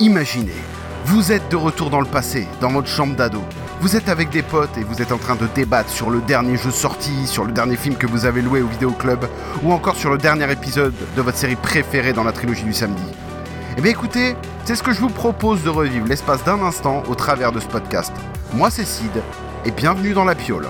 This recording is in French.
Imaginez, vous êtes de retour dans le passé, dans votre chambre d'ado. Vous êtes avec des potes et vous êtes en train de débattre sur le dernier jeu sorti, sur le dernier film que vous avez loué au vidéoclub, ou encore sur le dernier épisode de votre série préférée dans la trilogie du samedi. Eh bien écoutez, c'est ce que je vous propose de revivre l'espace d'un instant au travers de ce podcast. Moi c'est Sid, et bienvenue dans la piole.